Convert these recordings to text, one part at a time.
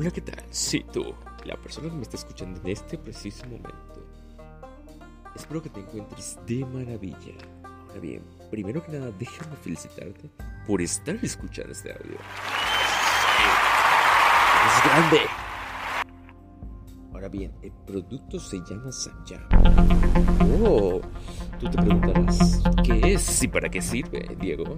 Hola, ¿qué tal? Sí, tú, la persona que me está escuchando en este preciso momento. Espero que te encuentres de maravilla. Ahora bien, primero que nada, déjame felicitarte por estar escuchando este audio. ¡Es grande! Ahora bien, el producto se llama Sanja. Oh, tú te preguntarás, ¿qué es y para qué sirve, Diego?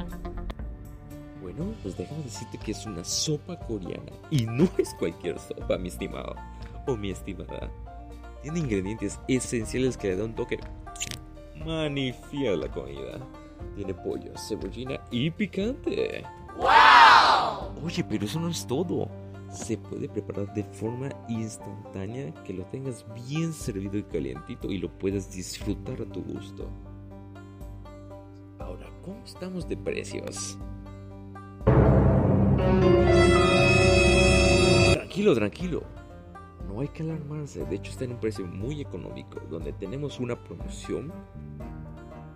Bueno, pues déjame decirte que es una sopa coreana. Y no es cualquier sopa, mi estimado o mi estimada. Tiene ingredientes esenciales que le dan un toque magnífico a la comida. Tiene pollo, cebollina y picante. ¡Wow! Oye, pero eso no es todo. Se puede preparar de forma instantánea que lo tengas bien servido y calientito y lo puedas disfrutar a tu gusto. Ahora, ¿cómo estamos de precios? Tranquilo, tranquilo. No hay que alarmarse. De hecho, está en un precio muy económico. Donde tenemos una promoción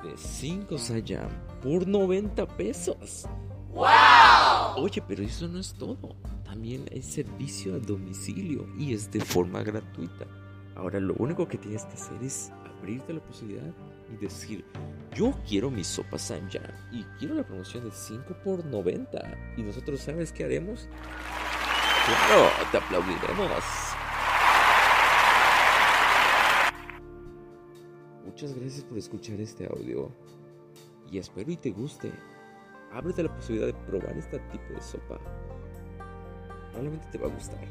de 5 Sayam por 90 pesos. ¡Wow! Oye, pero eso no es todo. También hay servicio a domicilio y es de forma gratuita. Ahora lo único que tienes que hacer es abrirte la posibilidad y decir, yo quiero mi sopa Sanjam y quiero la promoción de 5 por 90. Y nosotros, ¿sabes qué haremos? Claro, te aplaudiremos. Muchas gracias por escuchar este audio y espero y te guste. Ábrete la posibilidad de probar este tipo de sopa. Probablemente te va a gustar.